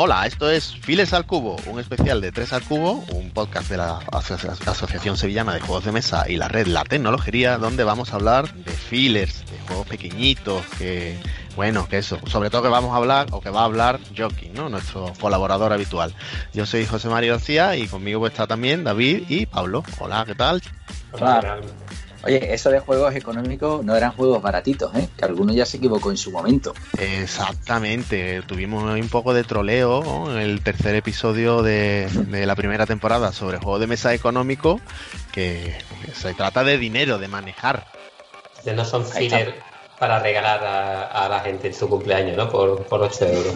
Hola, esto es Files al Cubo, un especial de Tres al Cubo, un podcast de la Asociación Sevillana de Juegos de Mesa y la red La Tecnología, donde vamos a hablar de fillers, de juegos pequeñitos, que, bueno, que eso, sobre todo que vamos a hablar, o que va a hablar Joaquín, ¿no? Nuestro colaborador habitual. Yo soy José María García y conmigo está también David y Pablo. Hola, ¿qué tal? Hola. Oye, eso de juegos económicos no eran juegos baratitos, ¿eh? que alguno ya se equivocó en su momento. Exactamente, tuvimos un poco de troleo en el tercer episodio de, la primera temporada sobre juegos de mesa económico, que se trata de dinero, de manejar. no son filler para regalar a, la gente en su cumpleaños, ¿no? Por, por 8 euros.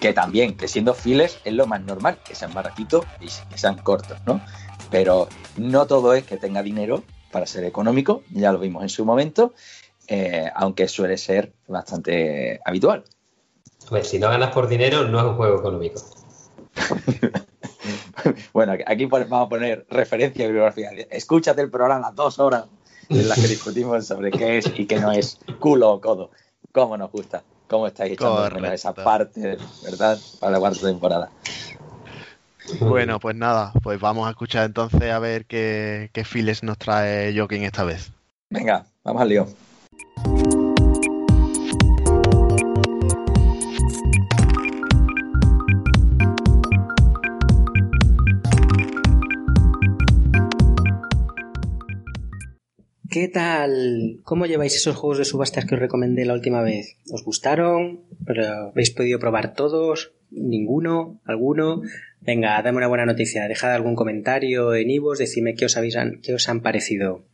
Que también, que siendo files es lo más normal, que sean baratitos y que sean cortos, ¿no? Pero no todo es que tenga dinero para ser económico, ya lo vimos en su momento, eh, aunque suele ser bastante habitual. Pues si no ganas por dinero, no es un juego económico. bueno, aquí vamos a poner referencia bibliografía. Escúchate el programa las dos horas en las que discutimos sobre qué es y qué no es culo o codo. ¿Cómo nos gusta? ¿Cómo estáis echando esa parte, verdad? Para la cuarta temporada. Bueno, pues nada, pues vamos a escuchar entonces a ver qué, qué files nos trae Joaquín esta vez. Venga, vamos al lío. ¿Qué tal? ¿Cómo lleváis esos juegos de subastas que os recomendé la última vez? ¿Os gustaron? ¿Habéis podido probar todos? ¿Ninguno? ¿Alguno? Venga, dame una buena noticia. Dejad algún comentario en Ivos, decidme qué os, qué os han parecido.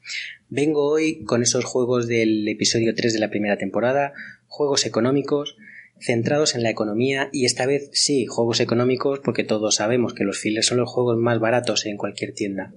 Vengo hoy con esos juegos del episodio 3 de la primera temporada, juegos económicos centrados en la economía y esta vez sí, juegos económicos porque todos sabemos que los fillers son los juegos más baratos en cualquier tienda.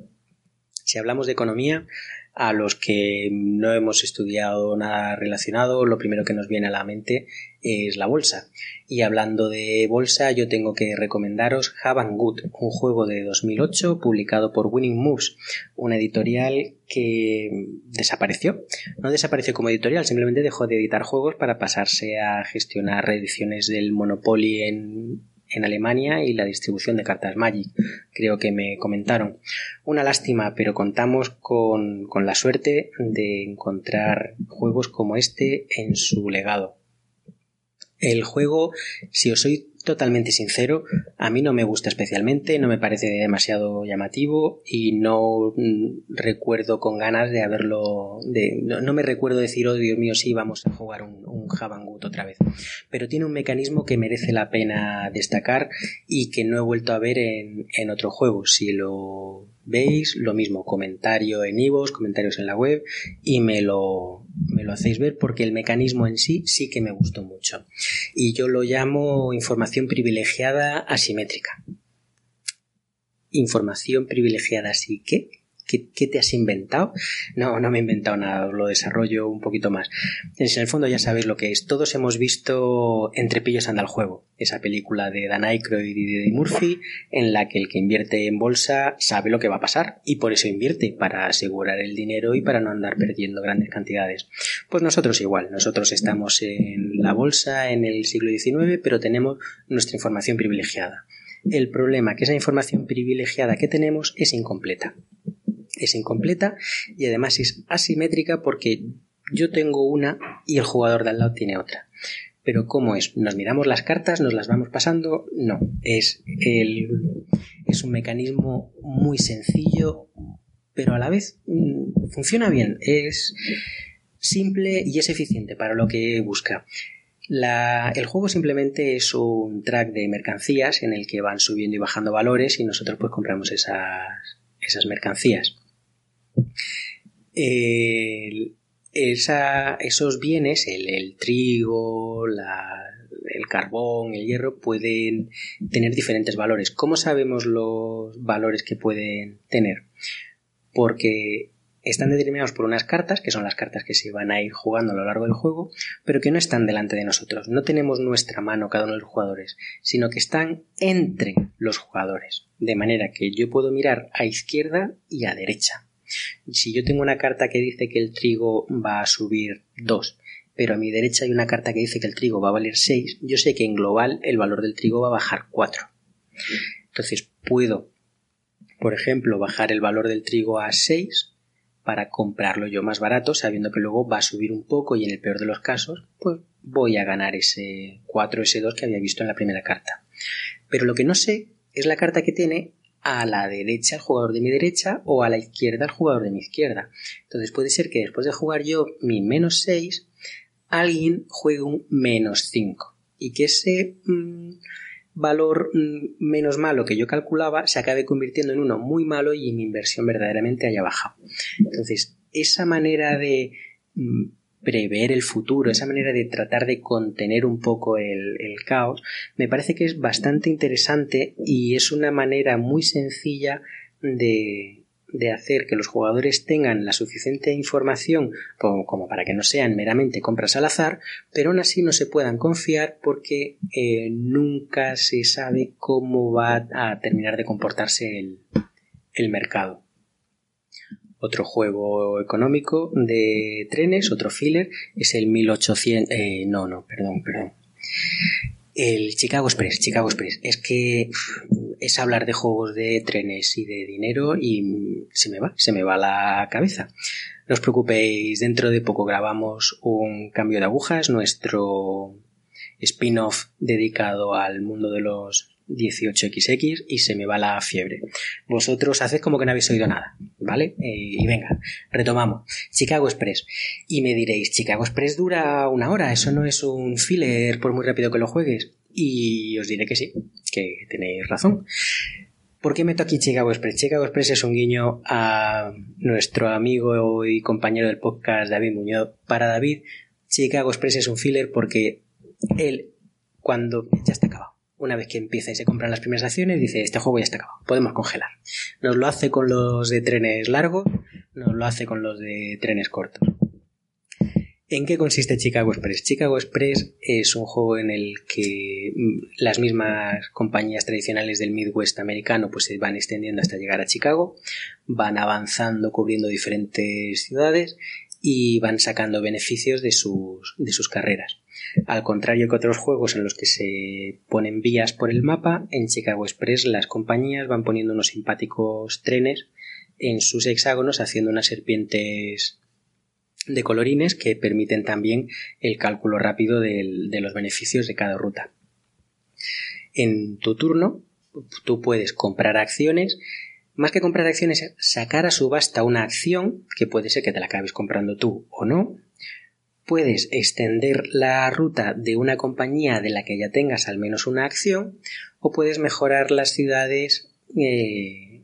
Si hablamos de economía, a los que no hemos estudiado nada relacionado, lo primero que nos viene a la mente es la bolsa. Y hablando de bolsa, yo tengo que recomendaros Have Good, un juego de 2008 publicado por Winning Moves, una editorial que desapareció. No desapareció como editorial, simplemente dejó de editar juegos para pasarse a gestionar reediciones del Monopoly en en Alemania y la distribución de cartas Magic, creo que me comentaron. Una lástima, pero contamos con, con la suerte de encontrar juegos como este en su legado. El juego, si os soy totalmente sincero, a mí no me gusta especialmente, no me parece demasiado llamativo y no mm, recuerdo con ganas de haberlo, de, no, me recuerdo decir, oh Dios mío, sí, vamos a jugar un, un otra vez. Pero tiene un mecanismo que merece la pena destacar y que no he vuelto a ver en, en otro juego. Si lo veis, lo mismo, comentario en Ivos, comentarios en la web y me lo, me lo hacéis ver porque el mecanismo en sí sí que me gustó mucho. Y yo lo llamo información privilegiada asimétrica. Información privilegiada así que ¿Qué, te has inventado? No, no me he inventado nada, lo desarrollo un poquito más. En el fondo ya sabéis lo que es. Todos hemos visto Entre pillos anda el juego, esa película de Dan Aykroyd y de Murphy, en la que el que invierte en bolsa sabe lo que va a pasar y por eso invierte, para asegurar el dinero y para no andar perdiendo grandes cantidades. Pues nosotros igual, nosotros estamos en la bolsa en el siglo XIX, pero tenemos nuestra información privilegiada. El problema que esa información privilegiada que tenemos es incompleta es incompleta y además es asimétrica porque yo tengo una y el jugador de al lado tiene otra. Pero ¿cómo es? ¿Nos miramos las cartas? ¿Nos las vamos pasando? No, es, el, es un mecanismo muy sencillo, pero a la vez mm, funciona bien. Es simple y es eficiente para lo que busca. el juego simplemente es un track de mercancías en el que van subiendo y bajando valores y nosotros pues compramos esas, esas mercancías. Esos bienes, el, trigo, el carbón, el hierro, pueden tener diferentes valores. ¿Cómo sabemos los valores que pueden tener? Porque están determinados por unas cartas, que son las cartas que se van a ir jugando a lo largo del juego, pero que no están delante de nosotros. No tenemos nuestra mano cada uno de los jugadores, sino que están entre los jugadores. De manera que yo puedo mirar a izquierda y a derecha. Si yo tengo una carta que dice que el trigo va a subir 2, pero a mi derecha hay una carta que dice que el trigo va a valer 6, yo sé que en global el valor del trigo va a bajar 4. Entonces puedo, por ejemplo, bajar el valor del trigo a 6 para comprarlo yo más barato, sabiendo que luego va a subir un poco y en el peor de los casos, pues voy a ganar ese 4, ese 2 que había visto en la primera carta. Pero lo que no sé es la carta que tiene a la derecha el jugador de mi derecha o a la izquierda el jugador de mi izquierda. Entonces puede ser que después de jugar yo mi menos 6, alguien juegue un menos 5 y que ese mm, valor mm, menos malo que yo calculaba se acabe convirtiendo en uno muy malo y mi inversión verdaderamente haya bajado. Entonces, esa manera de mm, prever el futuro, esa manera de tratar de contener un poco el, caos, me parece que es bastante interesante y es una manera muy sencilla de, de hacer que los jugadores tengan la suficiente información como, para que no sean meramente compras al azar, pero aún así no se puedan confiar porque eh, nunca se sabe cómo va a terminar de comportarse el, mercado. Otro juego económico de trenes, otro filler, es el 1800... Eh, no, no, perdón, perdón. El Chicago Express, Chicago Express. Es que es hablar de juegos de trenes y de dinero y se me va, se me va la cabeza. No os preocupéis, dentro de poco grabamos un cambio de agujas, nuestro spin-off dedicado al mundo de los 18XX y se me va la fiebre. Vosotros haced como que no habéis oído nada, ¿vale? Eh, y venga, retomamos. Chicago Express. Y me diréis, Chicago Express dura una hora, eso no es un filler por muy rápido que lo juegues. Y os diré que sí, que tenéis razón. ¿Por qué meto aquí Chicago Express? Chicago Express es un guiño a nuestro amigo y compañero del podcast David Muñoz. Para David, Chicago Express es un filler porque él, cuando ya está acabado, una vez que empieza y se compran las primeras acciones, dice, este juego ya está acabado, podemos congelar. Nos lo hace con los de trenes largos, nos lo hace con los de trenes cortos. ¿En qué consiste Chicago Express? Chicago Express es un juego en el que mm, las mismas compañías tradicionales del Midwest americano pues se van extendiendo hasta llegar a Chicago, van avanzando cubriendo diferentes ciudades y van sacando beneficios de sus, de sus carreras. Al contrario que otros juegos en los que se ponen vías por el mapa, en Chicago Express las compañías van poniendo unos simpáticos trenes en sus hexágonos haciendo unas serpientes de colorines que permiten también el cálculo rápido de los beneficios de cada ruta. En tu turno, tú puedes comprar acciones más que comprar acciones, sacar a subasta una acción, que puede ser que te la acabes comprando tú o no, puedes extender la ruta de una compañía de la que ya tengas al menos una acción o puedes mejorar las ciudades eh,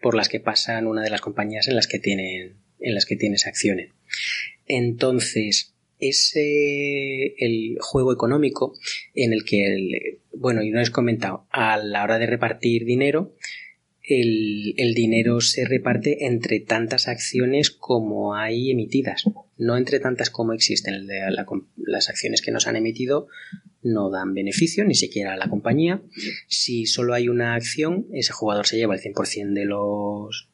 por las que pasan una de las compañías en las que tienen en las que tienes acciones. Entonces, es el juego económico en el que, bueno, y no he comentado, a la hora de repartir dinero, el, dinero se reparte entre tantas acciones como hay emitidas, no entre tantas como existen. las acciones que nos han emitido no dan beneficio, ni siquiera a la compañía. Si solo hay una acción, ese jugador se lleva el 100% de los,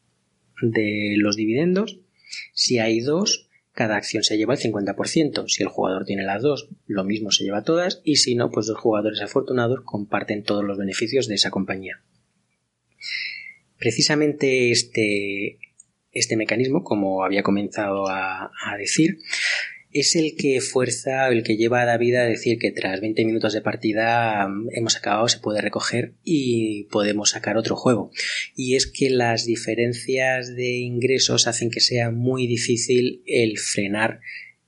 de los dividendos. Si hay dos, cada acción se lleva el 50%. Si el jugador tiene las dos, lo mismo se lleva todas. Y si no, pues los jugadores afortunados comparten todos los beneficios de esa compañía. Precisamente este, este mecanismo, como había comenzado a, decir, es el que fuerza, el que lleva a David a decir que tras 20 minutos de partida mm, hemos acabado, se puede recoger y podemos sacar otro juego. Y es que las diferencias de ingresos hacen que sea muy difícil el frenar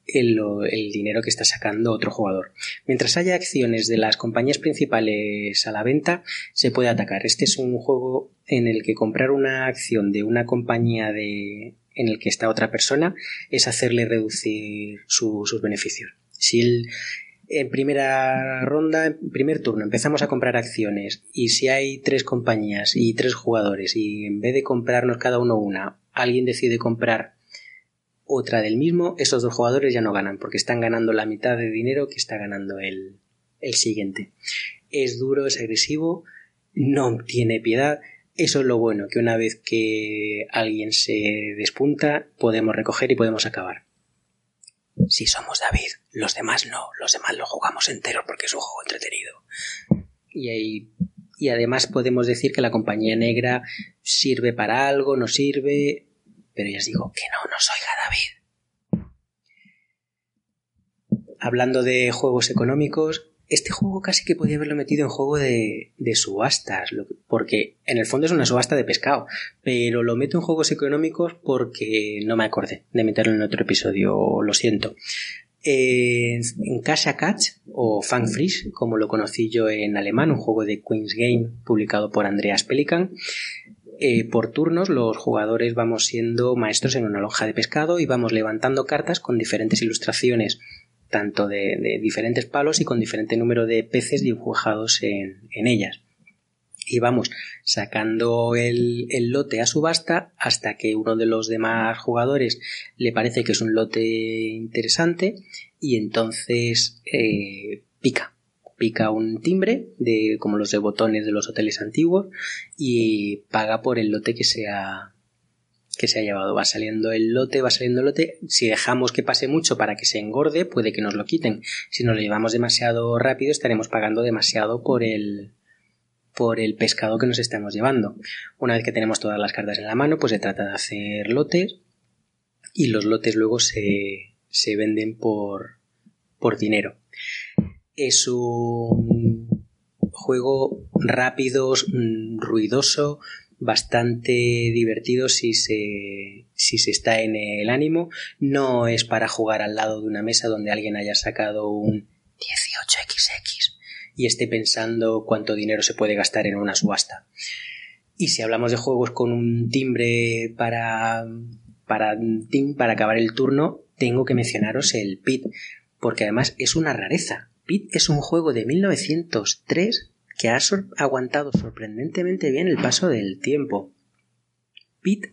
el, dinero que está sacando otro jugador. Mientras haya acciones de las compañías principales a la venta, se puede atacar. Este es un juego en el que comprar una acción de una compañía de, en el que está otra persona es hacerle reducir sus beneficios. Si en primera ronda, en primer turno, empezamos a comprar acciones y si hay tres compañías y tres jugadores y en vez de comprarnos cada uno una, alguien decide comprar otra del mismo, esos dos jugadores ya no ganan porque están ganando la mitad de dinero que está ganando el, el siguiente. Es duro, es agresivo, no tiene piedad eso es lo bueno, que una vez que alguien se despunta, podemos recoger y podemos acabar. Si somos David, los demás no, los demás lo jugamos entero porque es un juego entretenido. Y, ahí, y además podemos decir que la compañía negra sirve para algo, no sirve, pero ya os digo que no nos oiga David. Hablando de juegos económicos, este juego casi que podía haberlo metido en juego de, subastas, porque en el fondo es una subasta de pescado, pero lo meto en juegos económicos porque no me acordé de meterlo en otro episodio, lo siento. en Casa Catch o Fangfrisch, como lo conocí yo en alemán, un juego de Queen's Game publicado por Andreas Pelikan, eh, por turnos los jugadores vamos siendo maestros en una lonja de pescado y vamos levantando cartas con diferentes ilustraciones tanto de, diferentes palos y con diferente número de peces dibujados en, ellas. Y vamos sacando el, lote a subasta hasta que uno de los demás jugadores le parece que es un lote interesante y entonces eh, pica. Pica un timbre, de, como los de botones de los hoteles antiguos, y paga por el lote que sea, que se ha llevado. Va saliendo el lote, va saliendo el lote. Si dejamos que pase mucho para que se engorde, puede que nos lo quiten. Si nos lo llevamos demasiado rápido, estaremos pagando demasiado por el por el pescado que nos estamos llevando. Una vez que tenemos todas las cartas en la mano, pues se trata de hacer lotes y los lotes luego se, se venden por, por dinero. Es un juego rápido, mm, ruidoso, bastante divertido si se, si se está en el ánimo. No es para jugar al lado de una mesa donde alguien haya sacado un 18XX y esté pensando cuánto dinero se puede gastar en una subasta. Y si hablamos de juegos con un timbre para, para, para acabar el turno, tengo que mencionaros el PIT, porque además es una rareza. PIT es un juego de 1903 que ha aguantado sorprendentemente bien el paso del tiempo. Pit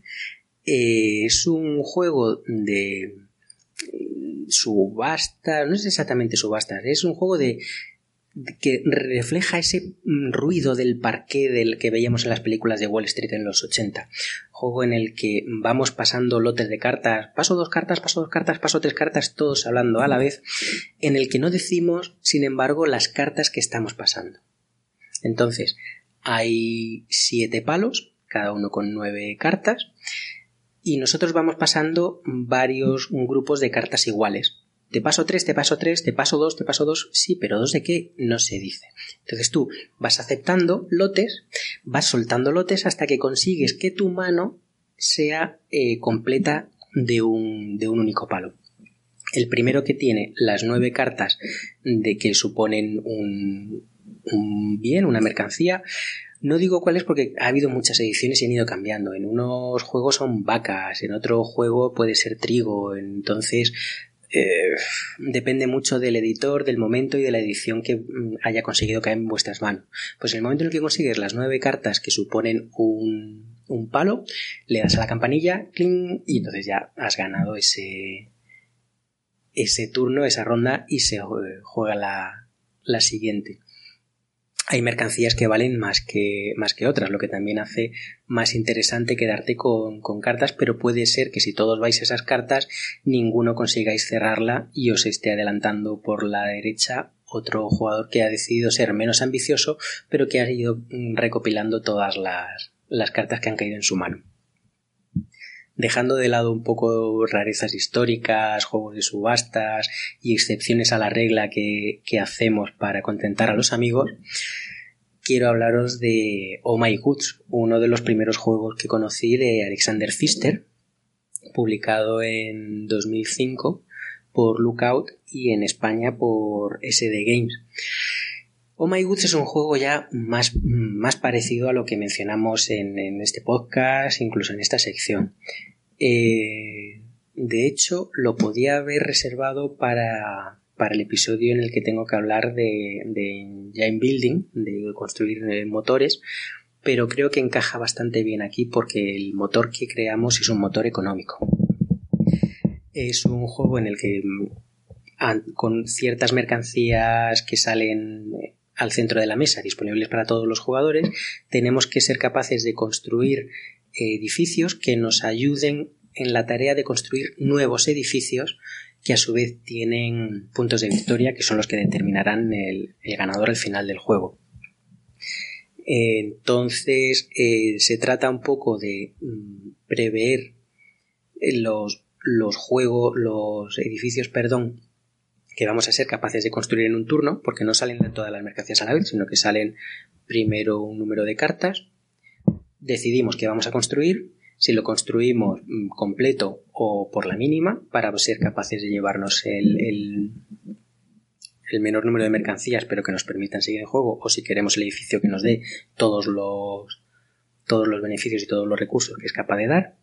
eh, es un juego de subasta, no es exactamente subasta, es un juego de, que refleja ese ruido del parqué del que veíamos en las películas de Wall Street en los 80. Juego en el que vamos pasando lotes de cartas, paso dos cartas, paso dos cartas, paso tres cartas, todos hablando a la vez, en el que no decimos, sin embargo, las cartas que estamos pasando. Entonces, hay siete palos, cada uno con nueve cartas, y nosotros vamos pasando varios grupos de cartas iguales. Te paso tres, te paso tres, te paso dos, te paso dos, sí, pero dos de qué no se dice. Entonces tú vas aceptando lotes, vas soltando lotes hasta que consigues que tu mano sea eh, completa de un, de un único palo. El primero que tiene las nueve cartas de que suponen un, un bien, una mercancía. No digo cuáles porque ha habido muchas ediciones y han ido cambiando. En unos juegos son vacas, en otro juego puede ser trigo. Entonces, eh, depende mucho del editor, del momento y de la edición que mm, haya conseguido caer en vuestras manos. Pues en el momento en el que consigues las nueve cartas que suponen un, un palo, le das a la campanilla, y entonces ya has ganado ese, ese turno, esa ronda y se juega la, la siguiente hay mercancías que valen más que, más que otras, lo que también hace más interesante quedarte con, con, cartas, pero puede ser que si todos vais esas cartas, ninguno consigáis cerrarla y os esté adelantando por la derecha otro jugador que ha decidido ser menos ambicioso, pero que ha ido mm, recopilando todas las, las cartas que han caído en su mano. Dejando de lado un poco rarezas históricas, juegos de subastas y excepciones a la regla que, hacemos para contentar a los amigos, quiero hablaros de Oh My Goods, uno de los primeros juegos que conocí de Alexander Pfister, publicado en 2005 por Lookout y en España por SD Games. Oh My Goods es un juego ya más, más parecido a lo que mencionamos en, este podcast, incluso en esta sección. Eh, de hecho, lo podía haber reservado para, para el episodio en el que tengo que hablar de, de engine building, de construir motores, pero creo que encaja bastante bien aquí porque el motor que creamos es un motor económico. Es un juego en el que mm, con ciertas mercancías que salen eh, al centro de la mesa disponibles para todos los jugadores, tenemos que ser capaces de construir edificios que nos ayuden en la tarea de construir nuevos edificios que a su vez tienen puntos de victoria que son los que determinarán el, ganador al final del juego. Entonces eh, se trata un poco de mm, prever los, los juegos, los edificios, perdón, que vamos a ser capaces de construir en un turno, porque no salen todas las mercancías a la vez, sino que salen primero un número de cartas, decidimos que vamos a construir, si lo construimos mm, completo o por la mínima para ser capaces de llevarnos el, menor número de mercancías pero que nos permitan seguir el juego o si queremos el edificio que nos dé todos los todos los beneficios y todos los recursos que es capaz de dar.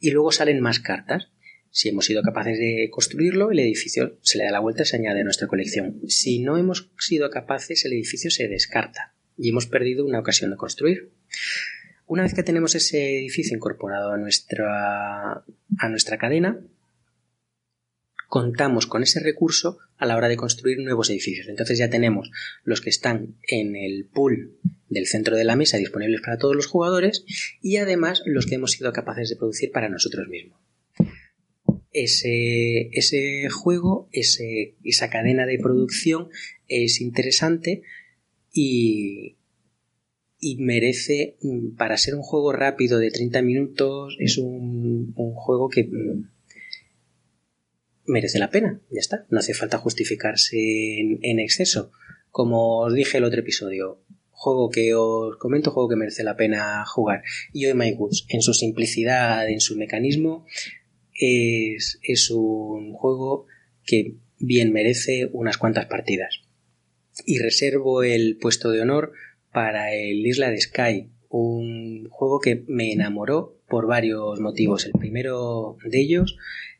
Y luego salen más cartas si hemos sido capaces de construirlo, el edificio se le da la vuelta y se añade a nuestra colección. Si no hemos sido capaces, el edificio se descarta y hemos perdido una ocasión de construir. Una vez que tenemos ese edificio incorporado a nuestra, a nuestra cadena, contamos con ese recurso a la hora de construir nuevos edificios. Entonces ya tenemos los que están en el pool del centro de la mesa disponibles para todos los jugadores y además los que hemos sido capaces de producir para nosotros mismos. Ese, ese juego, ese, esa cadena de producción es interesante y, y merece, mm, para ser un juego rápido de 30 minutos, es un, juego que mm, merece la pena, ya está, no hace falta justificarse en, exceso. Como os dije el otro episodio, juego que os comento, juego que merece la pena jugar. Y hoy My Goods, en su simplicidad, en su mecanismo, es, un juego que bien merece unas cuantas partidas. Y reservo el puesto de honor para el Isla de Sky, un juego que me enamoró por varios motivos. El primero de ellos,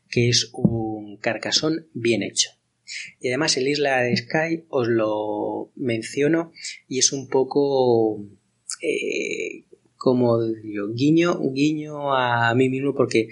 que es un carcasón bien hecho. Y además el Isla de Sky os lo menciono y es un poco eh, como digo, guiño, guiño a mí mismo porque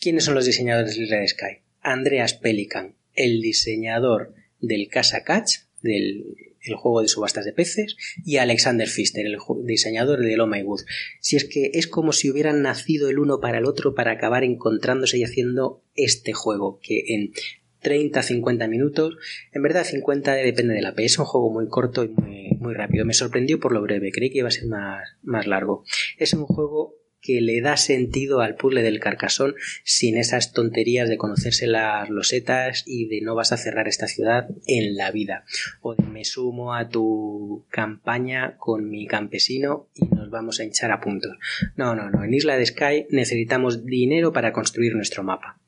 ¿quiénes son los diseñadores de de Sky? Andreas Pelican, el diseñador del Casa Catch, del el juego de subastas de peces, y Alexander Pfister, el diseñador de Oh My Good. Si es que es como si hubieran nacido el uno para el otro para acabar encontrándose y haciendo este juego, que en 30, 50 minutos, en verdad 50 depende de la P, es un juego muy corto y muy, muy rápido. Me sorprendió por lo breve, creí que iba a ser más, más largo. Es un juego que le da sentido al puzzle del carcasón sin esas tonterías de conocerse las losetas y de no vas a cerrar esta ciudad en la vida. O de me sumo a tu campaña con mi campesino y nos vamos a hinchar a puntos. No, no, no. En Isla de Sky necesitamos dinero para construir nuestro mapa.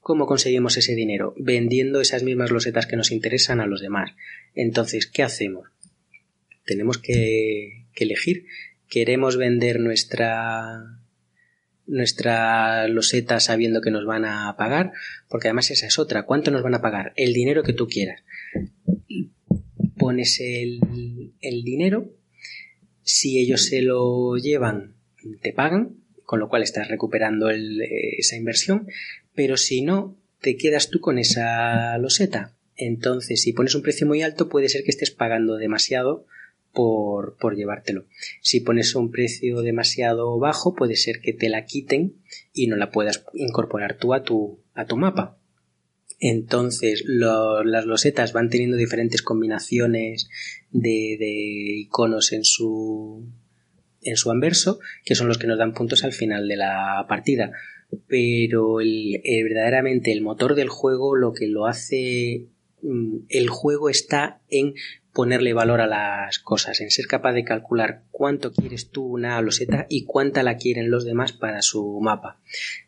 ¿Cómo conseguimos ese dinero? Vendiendo esas mismas losetas que nos interesan a los demás. Entonces, ¿qué hacemos? Tenemos que, que elegir. ¿Queremos vender nuestra nuestra loseta sabiendo que nos van a pagar, porque además esa es otra. ¿Cuánto nos van a pagar? El dinero que tú quieras. Pones el, dinero, si ellos se lo llevan, te pagan, con lo cual estás recuperando esa inversión, pero si no, te quedas tú con esa loseta. Entonces, si pones un precio muy alto, puede ser que estés pagando demasiado por, por llevártelo. Si pones un precio demasiado bajo, puede ser que te la quiten y no la puedas incorporar tú a tu, a tu mapa. Entonces, las losetas van teniendo diferentes combinaciones de, de, iconos en su, en su anverso, que son los que nos dan puntos al final de la partida. Pero el, verdaderamente el motor del juego lo que lo hace el juego está en ponerle valor a las cosas, en ser capaz de calcular cuánto quieres tú una loseta y cuánta la quieren los demás para su mapa.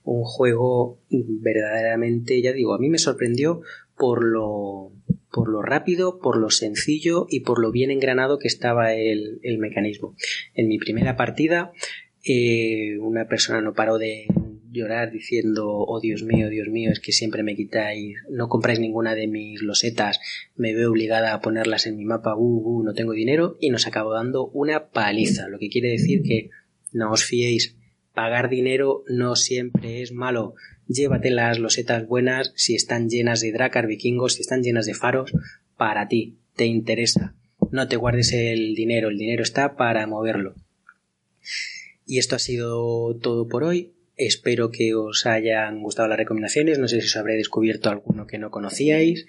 Un juego verdaderamente, ya digo, a mí me sorprendió por lo, por lo rápido, por lo sencillo y por lo bien engranado que estaba el, el mecanismo. En mi primera partida, eh, una persona no paró de llorar diciendo, oh Dios mío, Dios mío, es que siempre me quitáis, no compráis ninguna de mis losetas, me veo obligada a ponerlas en mi mapa, uh, uh, no tengo dinero, y nos acabó dando una paliza, lo que quiere decir que no os fiéis, pagar dinero no siempre es malo, llévate las losetas buenas si están llenas de dracar vikingos, si están llenas de faros, para ti, te interesa, no te guardes el dinero, el dinero está para moverlo. Y esto ha sido todo por hoy. Espero que os hayan gustado las recomendaciones. No sé si os habré descubierto alguno que no conocíais.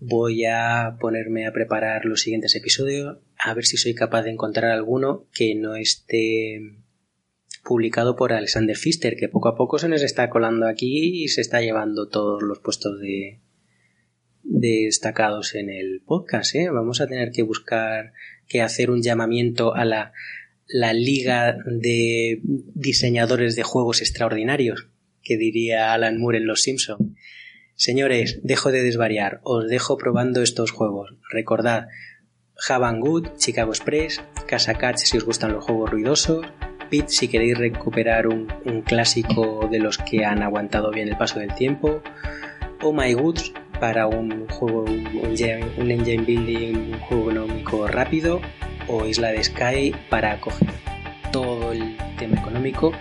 Voy a ponerme a preparar los siguientes episodios. A ver si soy capaz de encontrar alguno que no esté publicado por Alexander Pfister, que poco a poco se nos está colando aquí y se está llevando todos los puestos de destacados en el podcast. ¿eh? Vamos a tener que buscar que hacer un llamamiento a la la liga de diseñadores de juegos extraordinarios, que diría Alan Moore en Los Simpson. Señores, dejo de desvariar, os dejo probando estos juegos. Recordad, Javan Good, Chicago Express, Casa Catch si os gustan los juegos ruidosos, Pit si queréis recuperar un, clásico de los que han aguantado bien el paso del tiempo, Oh My Goods para un juego, un, un engine building, un juego económico rápido, o Isla de Sky para coger todo el tema económico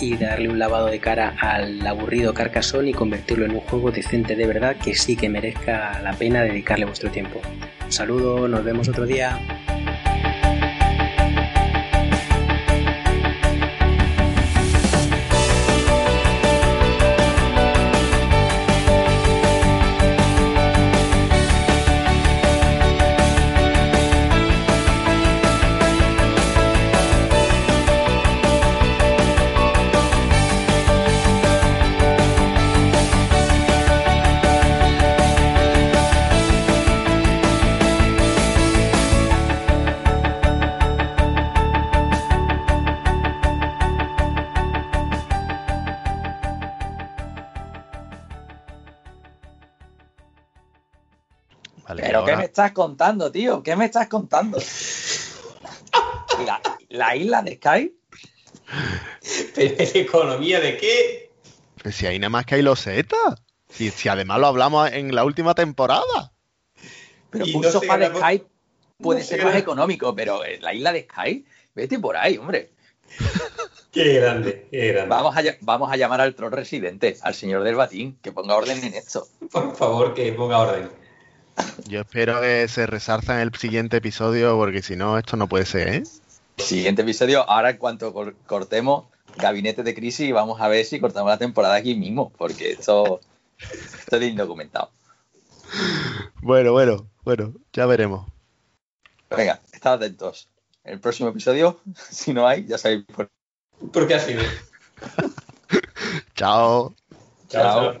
y darle un lavado de cara al aburrido Carcassonne y convertirlo en un juego decente de verdad que sí que merezca la pena dedicarle vuestro tiempo. Un saludo, nos vemos otro día. Estás contando, tío? ¿Qué me estás contando? ¿La, isla de Sky? economía de qué? Pues si hay nada más que hay los Si, si además lo hablamos en la última temporada. Pero un sofá de Sky puede ser más económico, pero la isla de Sky, vete por ahí, hombre. Qué grande, qué grande. Vamos a, vamos a llamar al troll residente, al señor del batín, que ponga orden en esto. Por favor, que ponga orden. Yo espero que se resarza en el siguiente episodio, porque si no, esto no puede ser, ¿eh? Siguiente episodio, ahora en cuanto cortemos Gabinete de Crisis, vamos a ver si cortamos la temporada aquí mismo, porque esto, esto es indocumentado. Bueno, bueno, bueno, ya veremos. Venga, estad atentos. El próximo episodio, si no hay, ya sabéis por qué. ¿Por qué así? Chao. Chao.